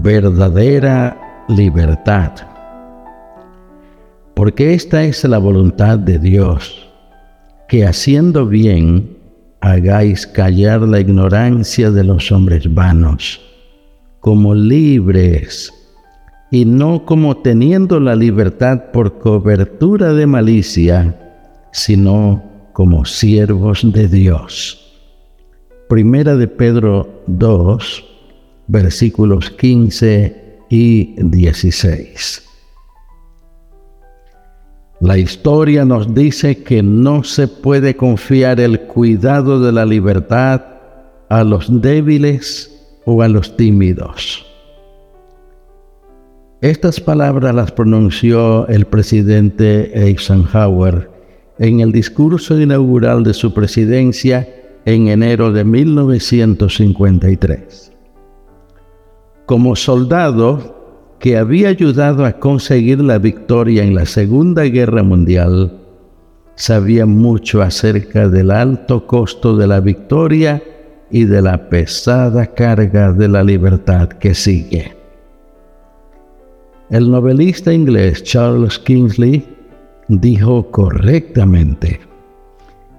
Verdadera libertad. Porque esta es la voluntad de Dios, que haciendo bien hagáis callar la ignorancia de los hombres vanos, como libres y no como teniendo la libertad por cobertura de malicia, sino como siervos de Dios. Primera de Pedro 2, versículos 15 y 16. La historia nos dice que no se puede confiar el cuidado de la libertad a los débiles o a los tímidos. Estas palabras las pronunció el presidente Eisenhower en el discurso inaugural de su presidencia en enero de 1953. Como soldado que había ayudado a conseguir la victoria en la Segunda Guerra Mundial, sabía mucho acerca del alto costo de la victoria y de la pesada carga de la libertad que sigue. El novelista inglés Charles Kingsley dijo correctamente,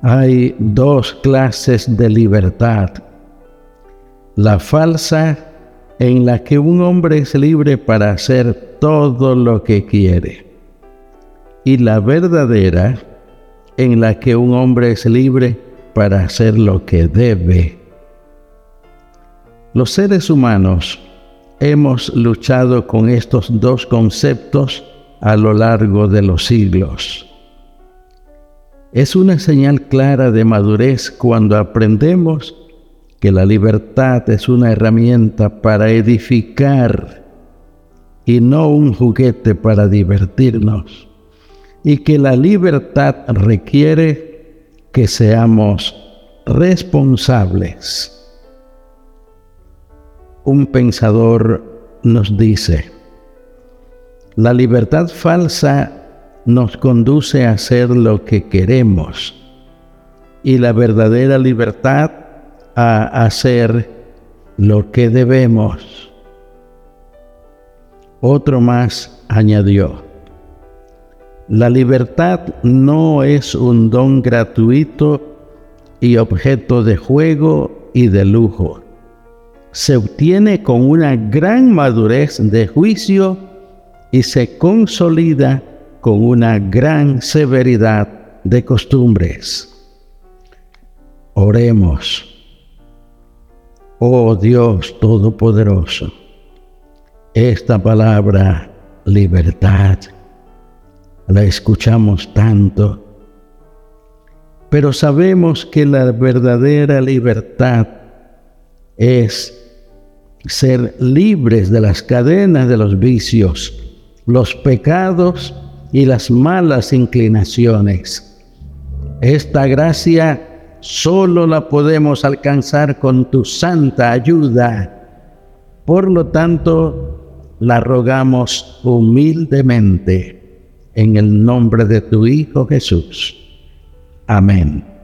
hay dos clases de libertad. La falsa en la que un hombre es libre para hacer todo lo que quiere. Y la verdadera en la que un hombre es libre para hacer lo que debe. Los seres humanos hemos luchado con estos dos conceptos a lo largo de los siglos. Es una señal clara de madurez cuando aprendemos que la libertad es una herramienta para edificar y no un juguete para divertirnos, y que la libertad requiere que seamos responsables. Un pensador nos dice, la libertad falsa nos conduce a hacer lo que queremos y la verdadera libertad a hacer lo que debemos. Otro más añadió, la libertad no es un don gratuito y objeto de juego y de lujo se obtiene con una gran madurez de juicio y se consolida con una gran severidad de costumbres. Oremos. Oh Dios Todopoderoso, esta palabra libertad la escuchamos tanto, pero sabemos que la verdadera libertad es ser libres de las cadenas de los vicios, los pecados y las malas inclinaciones. Esta gracia solo la podemos alcanzar con tu santa ayuda. Por lo tanto, la rogamos humildemente en el nombre de tu Hijo Jesús. Amén.